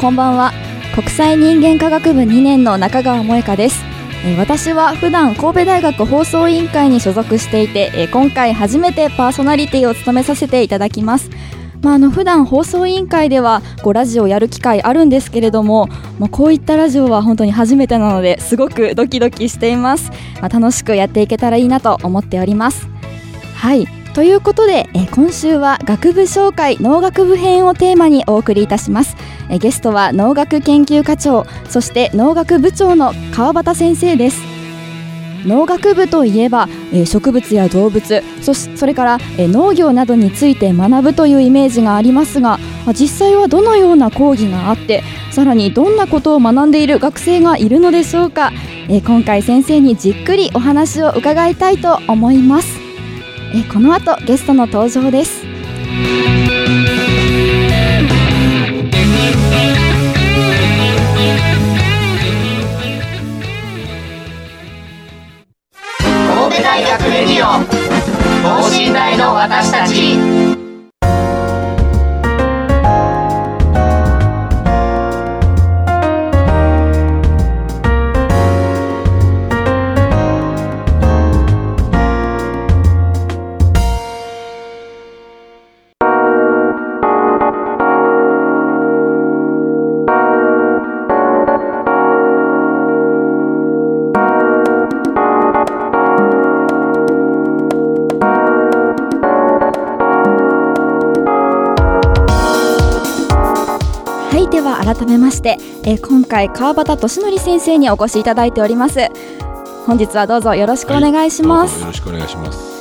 こんばんは。国際人間科学部2年の中川萌香です。え私は普段神戸大学放送委員会に所属していてえ今回初めてパーソナリティを務めさせていただきます。まあ、あの普段放送委員会ではこうラジオをやる機会あるんですけれども、まあ、こういったラジオは本当に初めてなのですごくドキドキしています、まあ、楽しくやっていけたらいいなと思っております。はい。ということで、えー今週は学部紹介農学部編をテーマにお送りいたします。えーゲストは農学研究課長そして農学部長の川端先生です。農学部といえば、えー植物や動物そしそれから、えー農業などについて学ぶというイメージがありますがまあ実際はどのような講義があってさらにどんなことを学んでいる学生がいるのでしょうか、えー今回先生にじっくりお話を伺いたいと思います。この後ゲストの登場です。して、えー今回川端俊則先生にお越しいただいております。本日はどうぞよろしくお願いします、どうぞよろしくお願いします。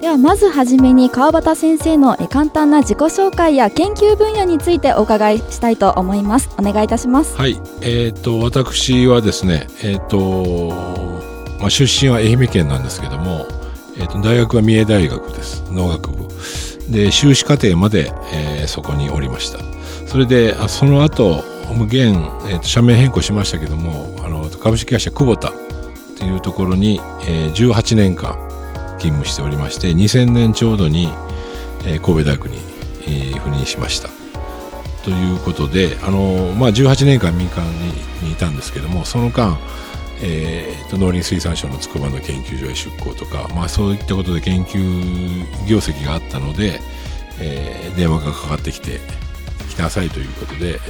ではまずはじめに川端先生のえー簡単な自己紹介や研究分野についてお伺いしたいと思います。お願いいたします。はい、えっ、と私はですね、えっ、とまあ出身は愛媛県なんですけども、えっ、と大学は三重大学です。農学部。で修士課程まで、えーそこにおりました。それであその後現、えーと社名変更しましたけども、あの株式会社久保田というところに、えー18年間勤務しておりまして、2000年ちょうどに、えー神戸大学に、えー赴任しました。ということで、あのまあ、18年間民間ににいたんですけどもその間、えーと農林水産省の筑波の研究所へ出向とか、まあ、そういったことで研究業績があったので、えー電話がかかってきて来なさいということで、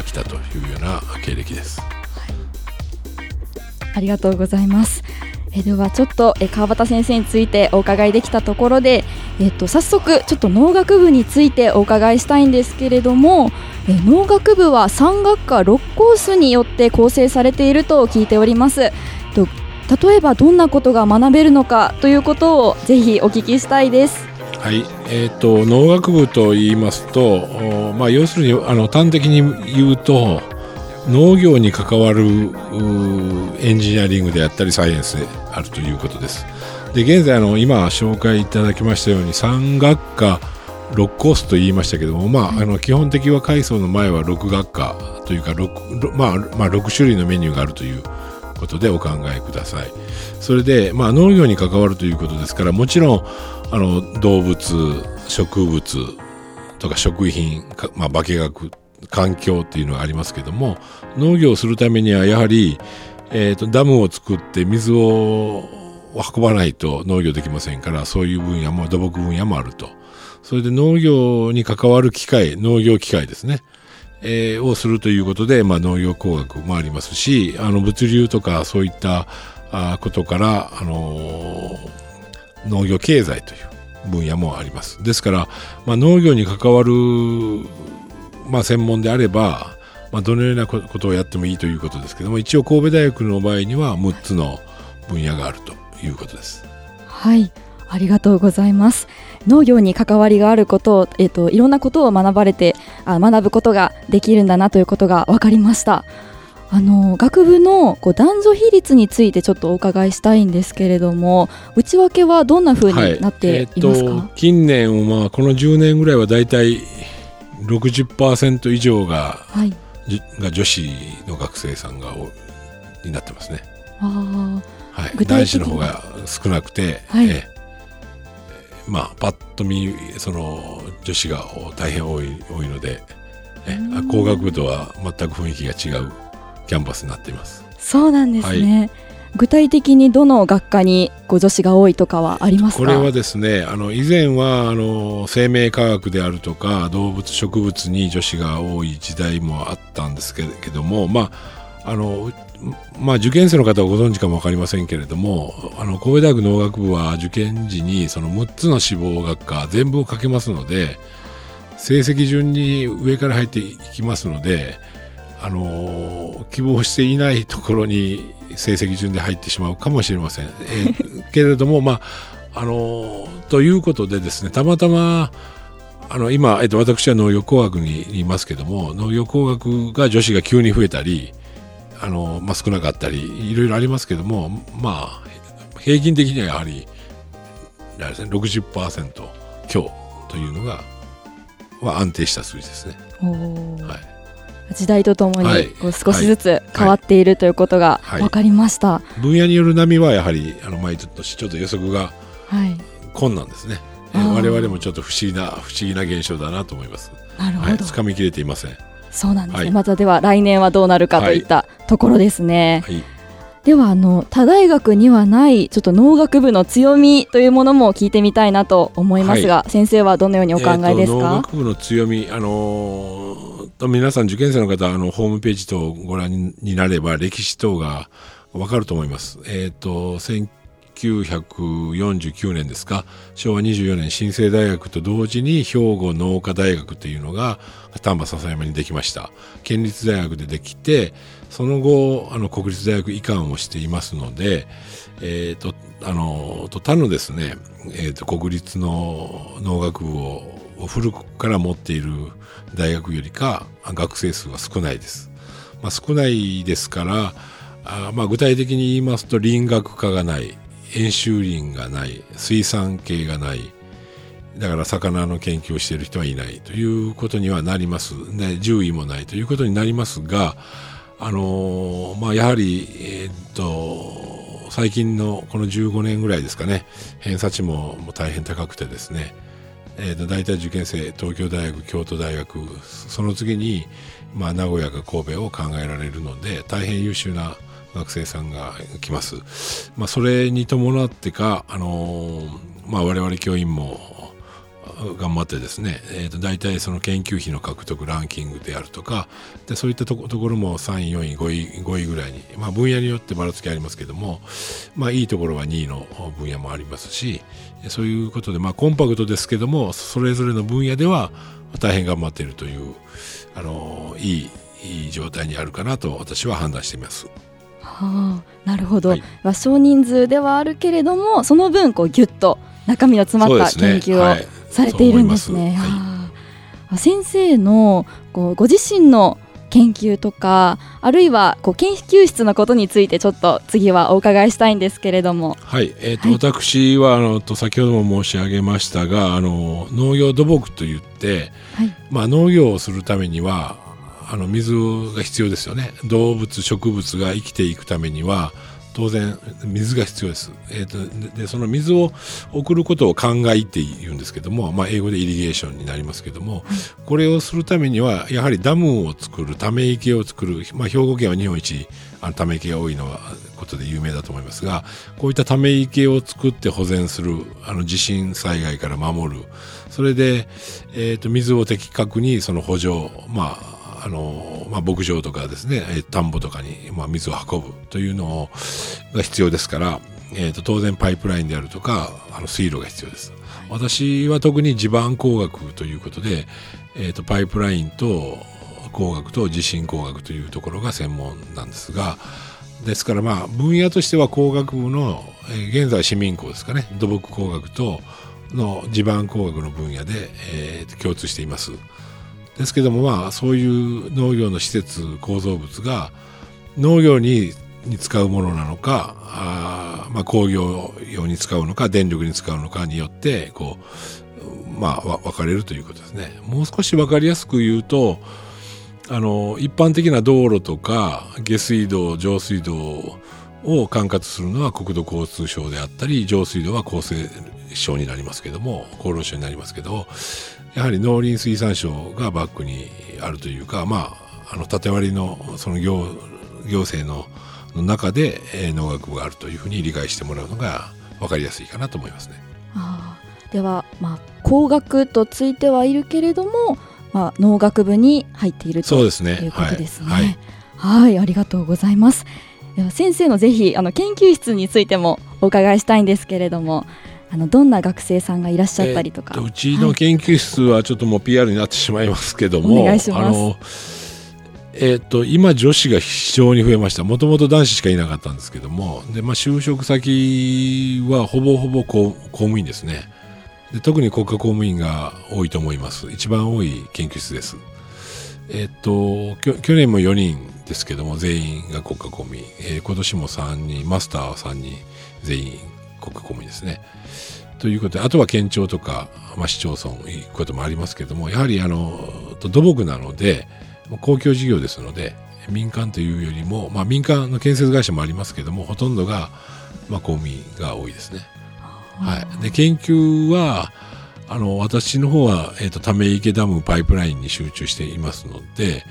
まあ、来たというような経歴です。ありがとうございます。えではちょっとえ川端先生についてお伺いできたところで、えっと早速ちょっと農学部についてお伺いしたいんですけれども、え農学部は3学科6コースによって構成されていると聞いております。と例えばどんなことが学べるのかということをぜひお聞きしたいです。はい、えー、と農学部と言いますと、おまあ、要するにあの端的に言うと農業に関わるエンジニアリングであったりサイエンスであるということです。で現在あの今紹介いただきましたように3学科6コースと言いましたけども、まあ、あの基本的は階層の前は6学科というか 6,、ろまあまあ、6種類のメニューがあるということでお考えください。それで、まあ、農業に関わるということですからもちろんあの動物植物とか食品、まあ、化学環境っていうのがありますけども農業をするためにはやはり、えー、とダムを作って水を運ばないと農業できませんからそういう分野も土木分野もあるとそれで農業に関わる機械農業機械ですねえーをするということで、まあ、農業工学もありますしあの物流とかそういったあことから、あのー農業経済という分野もあります。ですから、まあ、農業に関わる、まあ、専門であれば、まあ、どのようなことをやってもいいということですけども一応神戸大学の場合には6つの分野があるということです。はい。ありがとうございます。農業に関わりがあることを、えーと、いろんなことを学ばれてあ学ぶことができるんだなということが分かりました。あの学部のこう男女比率についてちょっとお伺いしたいんですけれども内訳はどんなふうになっていますか、はいえー、近年、まあ、この10年ぐらいはだいたい60%以上が,、はい、が女子の学生さんがになってますね。あはい、男子の方が少なくて、はい、えまあパッと見その女子が大変多い多いのでえ工学部とは全く雰囲気が違うキャンパスになっています。そうなんですね、はい、具体的にどの学科にご女子が多いとかはありますこれはですねあの以前はあの生命科学であるとか動物植物に女子が多い時代もあったんですけどもまああのまあ、受験生の方はご存知かも分かりませんけれどもあの神戸大学農学部は受験時にその6つの志望学科全部をかけますので成績順に上から入っていきますのであの希望していないところに成績順で入ってしまうかもしれません。えー、けれども、まああのということでですねたまたまあの今、えっと、私は農業工学にいますけども農業工学が女子が急に増えたりあの、まあ、少なかったりいろいろありますけどもまあ平均的にはやはりですね60%強というのがは安定した数字ですね。はい。時代とともにこう少しずつ変わっているということが分かりました、分野による波はやはりあの毎年ちょっと予測が困難ですね、はい、我々もちょっと不思議な不思議な現象だなと思います。なるほど、はい、掴みきれていませんそうなんですね、はい、またでは来年はどうなるかといったところですね、はい。ではあの他大学にはないちょっと農学部の強みというものも聞いてみたいなと思いますが、はい、先生はどのようにお考えですか、農学部の強みあのー、皆さん受験生の方あのホームページ等ご覧になれば歴史等がわかると思います。えっ、ー、と1949年ですか？昭和24年新生大学と同時に兵庫農科大学というのが丹波篠山にできました。県立大学でできてその後あの国立大学移管をしていますので、えーと、あのと他のですね、えーと、国立の農学部を古くから持っている大学よりか学生数は少ないです。まあ、少ないですからあ、まあ、具体的に言いますと林学科がない。演習林がない水産系がないだから魚の研究をしている人はいないということにはなります、ね、獣医もないということになりますがあのまあ、やはり、えー、っと最近のこの15年ぐらいですかね偏差値ももう大変高くてですね、えー、と大体受験生東京大学京都大学その次に、まあ、名古屋か神戸を考えられるので大変優秀な学生さんが来ます。まあ、それに伴ってか、あのまあ、我々教員も頑張ってですね、えー、と大体その研究費の獲得ランキングであるとかでそういったところも3位4位5位 ,5 位ぐらいに、まあ、分野によってばらつきありますけども、まあ、いいところは2位の分野もありますしそういうことで、まあ、コンパクトですけどもそれぞれの分野では大変頑張っているというあのいいいい状態にあるかなと私は判断しています。はあ、なるほど、はい、少人数ではあるけれどもその分こうギュッと中身の詰まった研究をされているんですね。す。ねはい、先生のこうご自身の研究とかあるいはこう研究室のことについてちょっと次はお伺いしたいんですけれども。はい、えーと、はい、私はあのと先ほども申し上げましたがあの農業土木といって、はい、まあ、農業をするためにはあの水が必要ですよね。動物植物が生きていくためには当然水が必要です、えーと、でその水を送ることを考えって言うんですけども、まあ、英語でイリゲーションになりますけども、これをするためにはやはりダムを作るため池を作る、まあ、兵庫県は日本一あのため池が多いのはことで有名だと思いますがこういったため池を作って保全するあの地震災害から守る。それで、えーと水を的確にその補助まああの、まあ、牧場とかですね、田んぼとかに、まあ、水を運ぶというのが必要ですから、えー、と当然パイプラインであるとかあの水路が必要です、私は特に地盤工学ということで、えー、とパイプラインと工学と地震工学というところが専門なんですがですからまあ分野としては工学部の、えー現在市民工ですかね土木工学との地盤工学の分野で、えー共通していますですけどもまあそういう農業の施設構造物が農業に使うものなのかあ、まあ、工業用に使うのか電力に使うのかによってこうまあ分かれるということですね。もう少し分かりやすく言うとあの一般的な道路とか下水道上水道を管轄するのは国土交通省であったり上水道は厚生省になりますけども厚労省になりますけどやはり農林水産省がバックにあるというかまああの縦割りのその行行政のの中で、えー農学部があるというふうに理解してもらうのが分かりやすいかなと思いますね。あーでは、まあ、工学とついてはいるけれども、まあ、農学部に入っているとそうですねいうことですね。ははいい、ありがとうございます。では先生のぜひあの研究室についてもお伺いしたいんですけれども、あのどんな学生さんがいらっしゃったりとか。えーとうちの研究室はちょっともう PR になってしまいますけども、お願いあのえー、と今女子が非常に増えました。もともと男子しかいなかったんですけどもで、まあ、就職先はほぼほぼ公公務員ですね。で特に国家公務員が多いと思います。一番多い研究室です。えっ、ときょ去年も4人ですけども全員が国家公務員、えー今年も3人マスターは3人全員国家公務員ですねということであとは県庁とか、まあ、市町村行くこともありますけどもやはりあの土木なので公共事業ですので民間というよりも、まあ、民間の建設会社もありますけどもほとんどが、まあ、公務員が多いですね。はい、で研究はあの私の方は、えー、とため池ダムパイプラインに集中していますので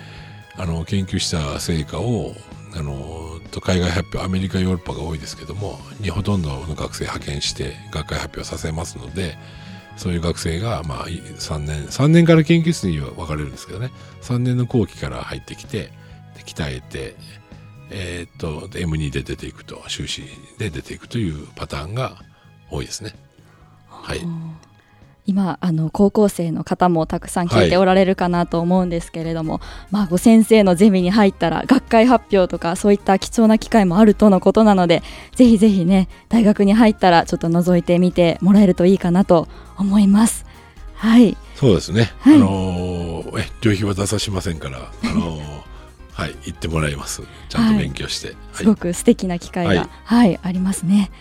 あの研究した成果をあの海外発表アメリカヨーロッパが多いですけどもにほとんどの学生派遣して学会発表させますのでそういう学生が、まあ、3年3年から研究室に分かれるんですけどね。3年の後期から入ってきて鍛えて、えーっと M2 で出ていくと修士で出ていくというパターンが多いですね。はい、今あの高校生の方もたくさん聞いておられるかなと思うんですけれども、まあ、ご先生のゼミに入ったら学会発表とかそういった貴重な機会もあるとのことなのでぜひぜひね大学に入ったらちょっと覗いてみてもらえるといいかなと思います。はい、そうですね、はい。あのーえ旅費は出さしませんから、あのーはい、行ってもらいます。ちゃんと勉強して、はい。すごく素敵な機会が、ははいいありますね。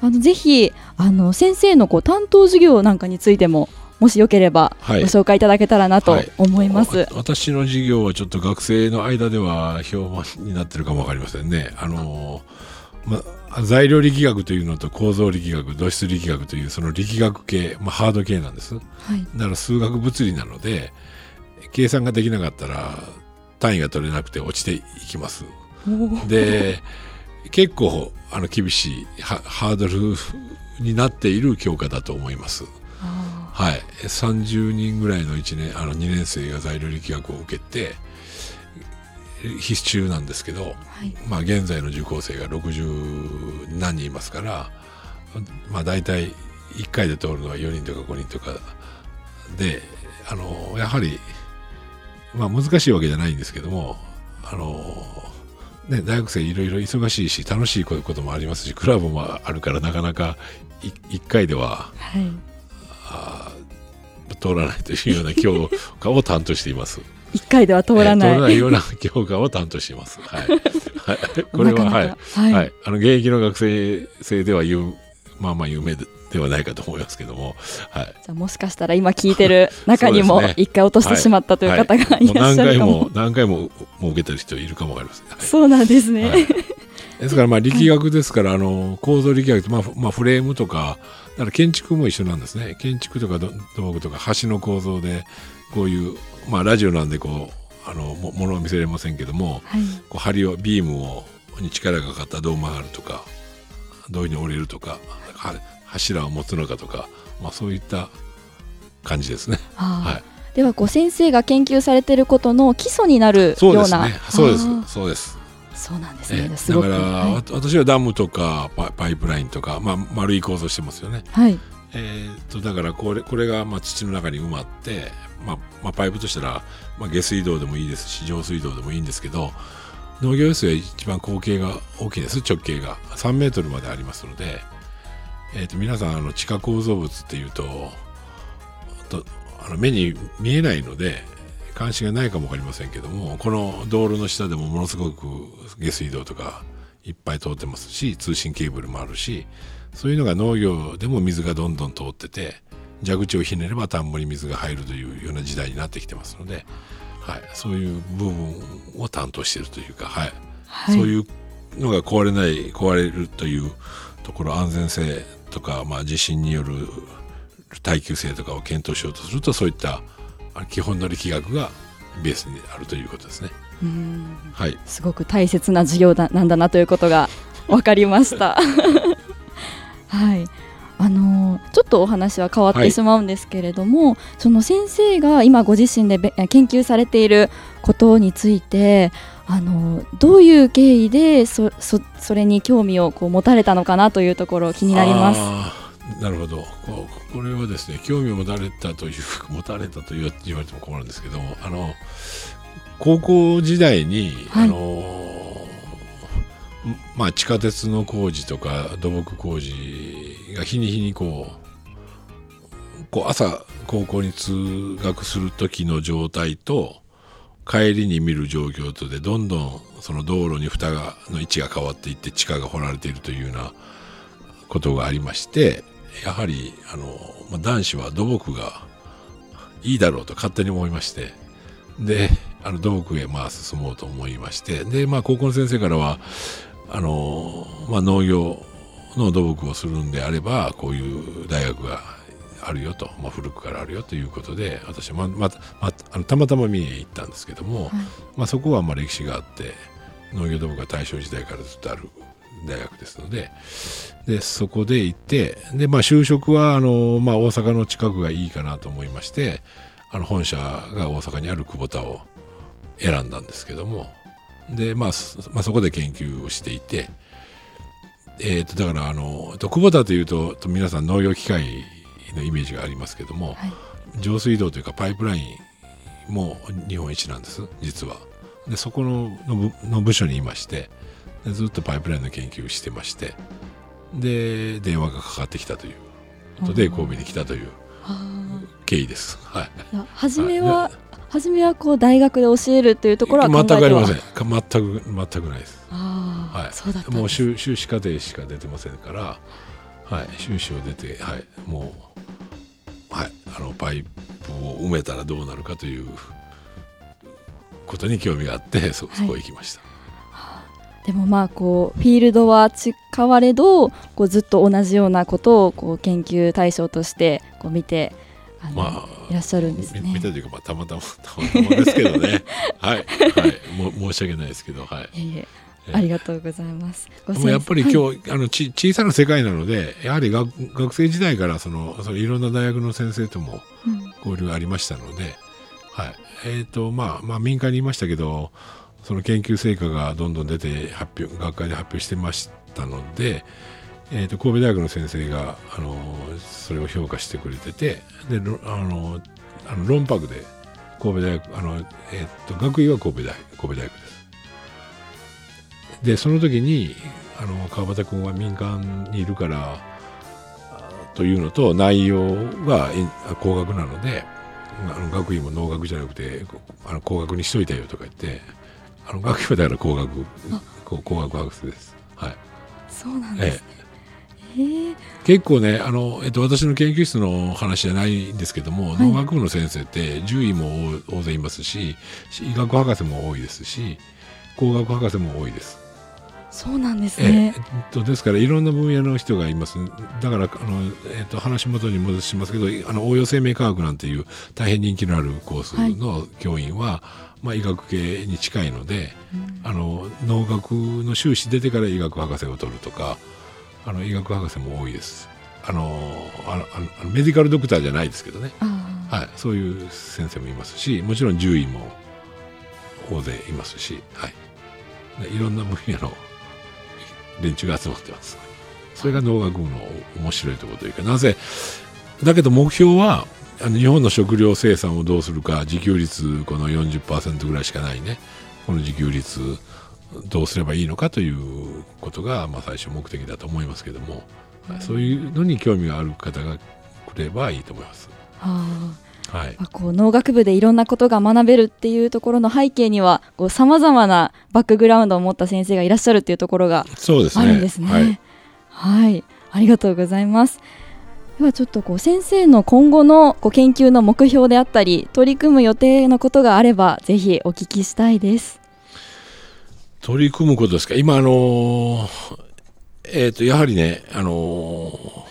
あのぜひあの先生のこう担当授業なんかについてももしよければごはい紹介いただけたらなとはい思います。わ私の授業はちょっと学生の間では評判になってるかもわかりませんね。あのまあ、材料力学というのと構造力学土質力学というその力学系、まあ、ハード系なんです。はい、だから数学物理なので計算ができなかったら単位が取れなくて落ちていきます。で結構あの厳しいハハードルになっている教科だと思います。あはい、30人ぐらいの1年あの2年生が材料力学を受けて必修なんですけど、ーはい。まあ、現在の受講生が60何人いますから、まあ、大体1回で通るのは4人とか5人とかであのやはり、まあ、難しいわけじゃないんですけどもあの、ね、大学生いろいろ忙しいし楽しいこともありますしクラブもあるからなかなか1回でははいあー通らないというような教科を担当しています。一回では通らない。えー通らないような教科を担当しています。はい。はい、これはなかなかはい、はいはい、あの現役の学生生では有まあまあ有名でではないかと思いますけども、はい。じゃあもしかしたら今聞いてる 中にも一回落としてしまったという方がいらっしゃるかも。何回も何回ももう受けてる人いるかもわかりません。はいそうなんですね。はい ですからまあ力学ですから、あの構造力学って、まあふまあ、フレームとかだから建築も一緒なんですね建築とか土土木とか橋の構造でこういう、まあ、ラジオなんでこうあのもものを見せれませんけどもはい。こう梁をビームをに力がかかったらどう曲がるとかどういうふうに折れるとかは柱を持つのかとか、まあ、そういった感じですね。はい。ではこう先生が研究されていることの基礎になるそうですような。ね。そうです。あー。そうです。そうなんですね。ええ。すだから、はい。わ私はダムとかパパイプラインとか、まあ、丸い構造してますよね。はい。えー、とだからこれこれがまあ土の中に埋まって、まあまあ、パイプとしたら、まあ、下水道でもいいですし上水道でもいいんですけど農業用水は一番口径が大きいです。直径が。3メートルまでありますので、えー、と皆さんあの地下構造物っていうととあの目に見えないので監視がないかも分かりませんけどもこの道路の下でもものすごく下水道とかいっぱい通ってますし通信ケーブルもあるしそういうのが農業でも水がどんどん通ってて蛇口をひねれば田んぼに水が入るというような時代になってきてますので、はい、そういう部分を担当しているというか、はい。はい。そういうのが壊れない壊れるというところ安全性とか、まあ、地震による耐久性とかを検討しようとするとそういったあ基本の力学がベースにあるということですね。うんはい、すごく大切な授業だなんだなということが分かりました。はい。あのーちょっとお話は変わっはいてしまうんですけれども、その先生が今ご自身でべ研究されていることについて、あのーどういう経緯でそそそれに興味をこう持たれたのかなというところ気になります。なるほどこうこれはですね興味を持たれたという持たれたと言わ言われても困るんですけどもあの高校時代に、はいあのまあ、地下鉄の工事とか土木工事が日に日にこうこう朝高校に通学する時の状態と帰りに見る状況とでどんどんその道路に蓋がの位置が変わっていって地下が掘られているというようなことがありましてやはりあの、ま、男子は土木がいいだろうと勝手に思いましてであの土木へまあ進もうと思いましてで、まあ、高校の先生からはあの、まあ、農業の土木をするんであればこういう大学があるよと、まあ、古くからあるよということで私はまままあのたまたま見に行ったんですけども、まあ、そこはまあ歴史があって農業土木が大正時代からずっとある大学ですのででそこで行ってで、まあ、就職はあの、まあ、大阪の近くがいいかなと思いましてあの本社が大阪にある久保田を選んだんですけどもで、まあまあ、そこで研究をしていて、えー、とだからあのえっと久保田というとと皆さん農業機械のイメージがありますけども、はい。上水道というかパイプラインも日本一なんです実は。でそこのの部の部署にいましてでずっとパイプラインの研究をしてましてで電話がかかってきたという。ことで神戸に来たという経緯です。はい。初めは、初めはこう大学で教えるというところは全くありません。か全く全くないです。はい、もう修修士課程しか出てませんから、はい、修士を出て、はい、もう、はい、あのパイプを埋めたらどうなるかということに興味があってそそこへ行きました。でもまあこうフィールドは違われどこうずっと同じようなことをこう研究対象としてこう見てあの、まあいらっしゃるんですみね。見たというか、まあ、たまたまたまたまですけどね。はい、はい、も申し訳ないですけど、はい、いえいええありがとうございます。もやっぱり今日、あのち小さな世界なのでやはり学学生時代からそのそのいろんな大学の先生ともはいうん交流がありましたので、はいえーとまあまあ、民間にいましたけどその研究成果がどんどん出て発表学会で発表してましたので、えー、と神戸大学の先生があのそれを評価してくれててでろあのあの論泊で神戸大学あの、えー、と学位は神戸大神戸大学です。でその時にあの川端君は民間にいるからあというのと内容がえ工学なのであの学位も農学じゃなくてこあの工学にしといたよとか言ってあの学位はだから工学工学博士です。はいそうなんですね。ええ結構ねあの、えっと、私の研究室の話じゃないんですけども、はい農学部の先生って獣医も大大勢いますし医学博士も多いですし工学博士も多いです。そうなんですええね。えっと、ですからいろんな分野の人がいます。だからあの、えっと、話元に戻しますけどあの応用生命科学なんていう大変人気のあるコースの教員は、まあ、医学系に近いので、あの農学の修士出てから医学博士を取るとかあの医学博士も多いです。あのあのメディカルドクターじゃないですけどね、はい、そういう先生もいますしもちろん獣医も大勢いますし、はい、ねいろんな分野の連中が集まってます。それが農学部の面白いところというかなぜだけど目標はあの日本の食料生産をどうするか自給率この40%ぐらいしかないね。この自給率どうすればいいのかということが、まあ、最初目的だと思いますけども、そういうのに興味がある方が来ればいいと思います。はあはい、まあこう農学部でいろんなことが学べるっていうところの背景にはさまざまなバックグラウンドを持った先生がいらっしゃるっていうところがそうですね。あるんですね。はい、はい、ありがとうございます。ではちょっとこう先生の今後のこう研究の目標であったり取り組む予定のことがあればぜひお聞きしたいです。取り組むことですか？今あのーえっ、とやはりねあのー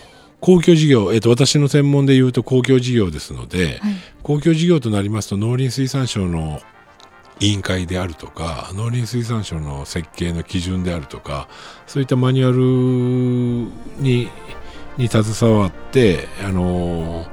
公共事業、えー、と私の専門でいうと公共事業ですので、はい。公共事業となりますと農林水産省の委員会であるとか農林水産省の設計の基準であるとかそういったマニュアルにに携わってあの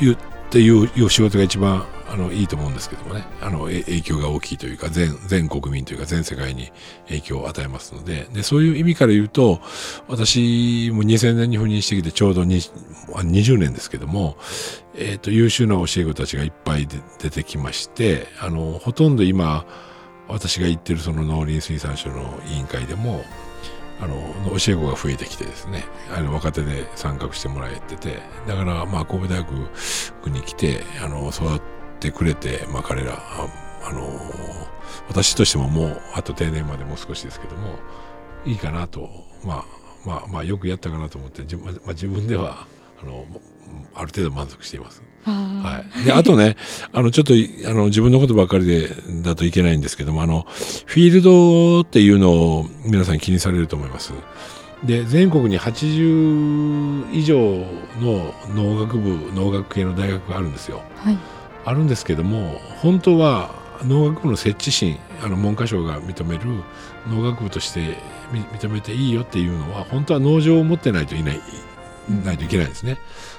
言っていういう仕事が一番あのいいと思うんですけどもね。あの影響が大きいというか全全国民というか全世界に影響を与えますので。でそういう意味から言うと私も2000年に赴任してきてちょうど20年ですけども、えー、と優秀な教え子たちがいっぱい出てきましてあのほとんど今私が行ってるその農林水産省の委員会でもあの教え子が増えてきてですね。あの若手で参画してもらえてて。だからまあ神戸大学に来てあの育ってくれて、まあ、彼らああの私としてももうあと定年までもう少しですけどもいいかなとまあまあまあよくやったかなと思ってじ、まあ、自分ではあのある程度満足しています。ははい。で、あとね、あの、ちょっと、あの、自分のことばっかりで、だといけないんですけども、あの、フィールドっていうのを皆さん気にされると思います。で、全国に80以上の農学部、農学系の大学があるんですよ。はいあるんですけども、本当は農学部の設置審、あの、文科省が認める農学部として認めていいよっていうのは、本当は農場を持ってないといない、ないといけないですね。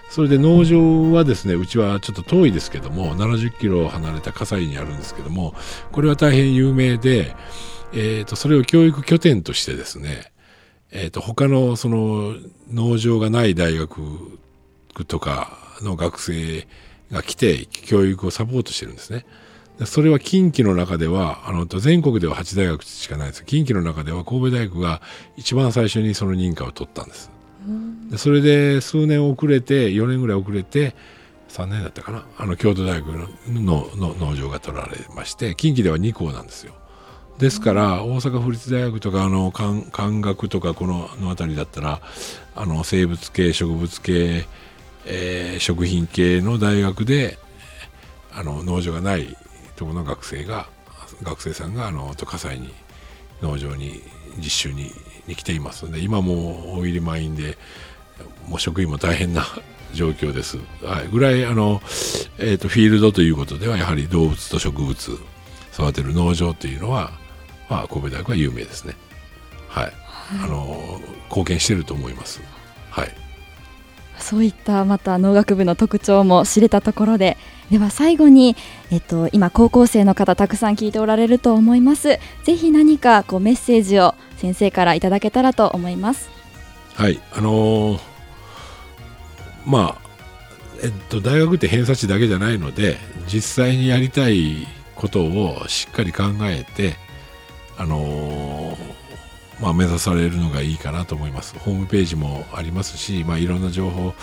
それで農場はですね、うちはちょっと遠いですけども、70キロ離れた葛西にあるんですけども、これは大変有名で、えっ、と、それを教育拠点としてですね、えっ、と、他のその農場がない大学とかの学生が来て教育をサポートしてるんですね。それは近畿の中では、あの、全国では8大学しかないです近畿の中では神戸大学が一番最初にその認可を取ったんです。でそれで数年遅れて4年ぐらい遅れて3年だったかなあの京都大学のの農場が取られまして近畿では2校なんですよですから大阪府立大学とかあの漢学とかこのの辺りだったらあの生物系植物系、えー食品系の大学であの農場がないところの学生が学生さんがあの葛西に農場に実習にに来ていますので今もう大入り満員でもう職員も大変な状況です。はい、ぐらいあの、えー、とフィールドということではやはり動物と植物育てる農場というのは、まあ、神戸大学は有名ですね。はい、あの貢献してると思います。そういったまた農学部の特徴も知れたところででは最後に、えっと、今高校生の方たくさん聞いておられると思います。ぜひ何かこうメッセージを先生からいただけたらと思います。はい、あのーまあ、えっと、大学って偏差値だけじゃないので、実際にやりたいことをしっかり考えて、あのーまあ、目指されるのがいいかなと思います。ホームページもありますし、まあ、いろんな情報、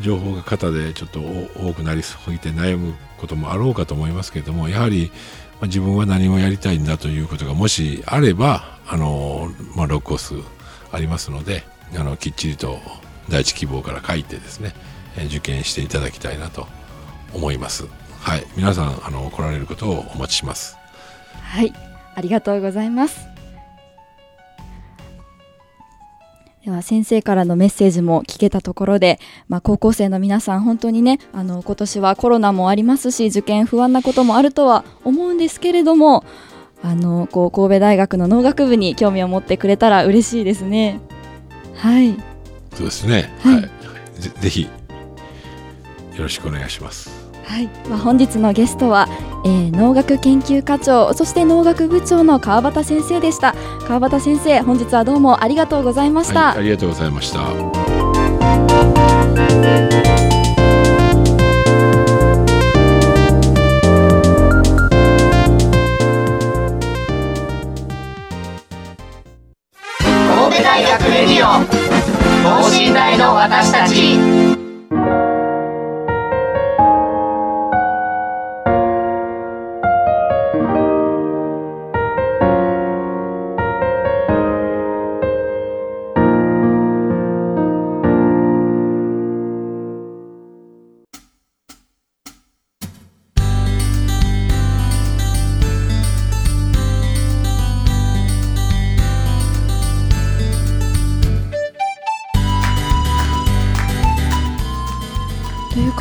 情報が肩でちょっと多くなりすぎて悩むこともあろうかと思いますけれども、やはり、まあ、自分は何をやりたいんだということがもしあれば、あのまあ、6コースありますので、あの、きっちりと第一希望から書いてですね、え受験していただきたいなと思います。はい。皆さん、あの、来られることをお待ちします。はいありがとうございますでは先生からのメッセージも聞けたところで、まあ、高校生の皆さん本当にねあの今年はコロナもありますし受験不安なこともあるとは思うんですけれどもあのこう神戸大学の農学部に興味を持ってくれたら嬉しいですねはいそうですね。はいはい。ぜぜひ、よろしくお願いします。はい、まあ、本日のゲストは、えー、農学研究課長そして農学部長の川端先生でした。川端先生本日はどうもありがとうございました、はい、ありがとうございました。神戸大学レディオ等身大の私たち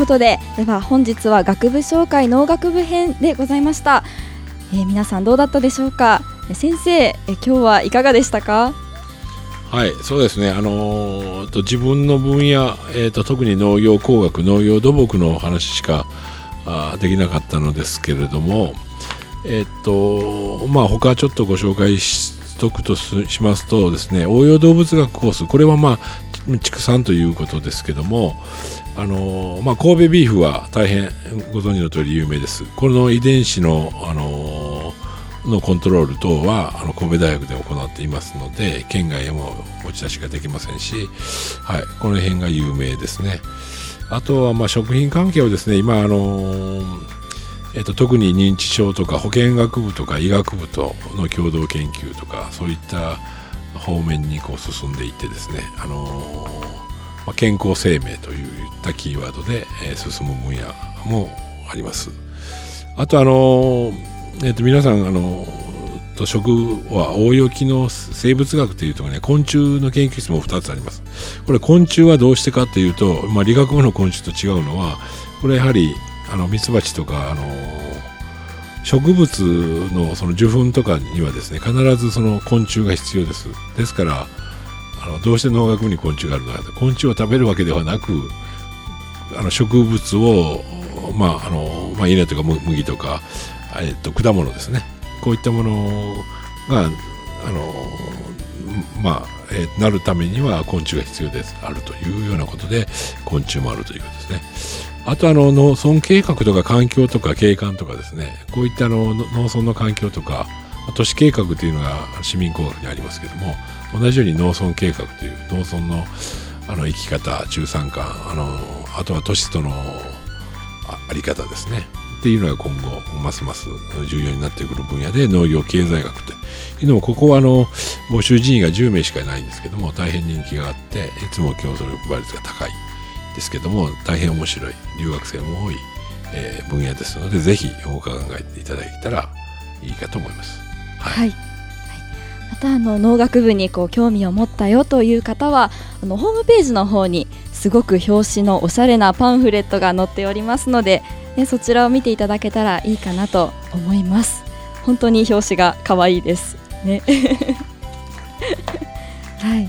ことででは本日は学部紹介農学部編でございました、えー、皆さんどうだったでしょうか？先生え今日はいかがでしたか？はいそうですね。あのー、と自分の分野、えーと、特に農業工学農業土木の話しかあできなかったのですけれどもえっ、ー、とまあ他ちょっとご紹介しとくとしますとですね応用動物学コース。これはまあ畜産ということですけどもあのまあ、神戸ビーフは大変ご存知の通り有名です。この遺伝子の、あののコントロール等はあの神戸大学で行っていますので県外へも持ち出しができませんし、はい、この辺が有名ですね。あとはまあ食品関係をですね今あのえっと、特に認知症とか保健学部とか医学部との共同研究とかそういった方面にこう進んでいってですね、あのまあ、健康生命といったキーワードで、え、進む分野もあります。あとあの、えー、と皆さんあのと食は応用機能生物学というとこね昆虫の研究室も2つあります。これ昆虫はどうしてかというと、まあ、理学部の昆虫と違うのはこれやはりあのミツバチとかあの植物のその受粉とかにはですね必ずその昆虫が必要です。ですからあのどうして農学部に昆虫があるのか昆虫を食べるわけではなくあの植物をまああのまあ、稲とか麦とか、えっと、果物ですねこういったものがあのまあ、えー、なるためには昆虫が必要ですあるというようなことで昆虫もあるということですね。あとあの農村計画とか環境とか景観とかですね。こういったあの農村の環境とか都市計画というのが市民工学にありますけども同じように農村計画という農村のあの生き方中山間あのあとは都市とのあり方ですね。っていうのが今後ますます重要になってくる分野で農業経済学というのもここはあの募集人員が10名しかいないんですけども大変人気があっていつも競争力倍率が高い。ですけども大変面白い留学生も多い、えー、分野ですのでぜひお考えていただけたらいいかと思います。はい、はい。またあの農学部にこう興味を持ったよという方はあのホームページの方にすごく表紙のおしゃれなパンフレットが載っておりますので、ね、そちらを見ていただけたらいいかなと思います。本当に表紙が可愛いです。ね。はい。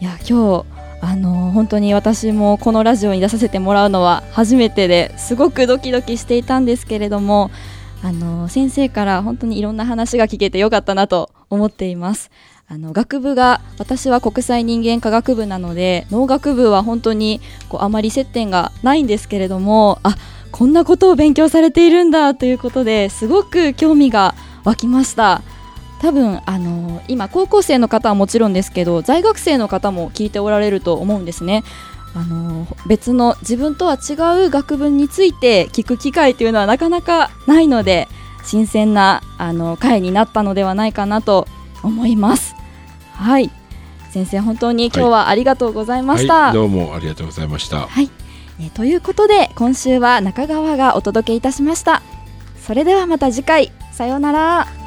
いや今日あの本当に私もこのラジオに出させてもらうのは初めてですごくドキドキしていたんですけれどもあの先生から本当にいろんな話が聞けてよかったなと思っています。あの学部が私は国際人間科学部なので農学部は本当にこうあまり接点がないんですけれどもあこんなことを勉強されているんだということですごく興味が湧きました。多分あの今高校生の方はもちろんですけど在学生の方も聞いておられると思うんですね。あの別の自分とは違う学部について聞く機会というのはなかなかないので新鮮なあの会になったのではないかなと思います。はい。先生本当に今日はありがとうございました、はい。はい、どうもありがとうございました。はい、えということで今週は中川がお届けいたしました。それではまた次回。さようなら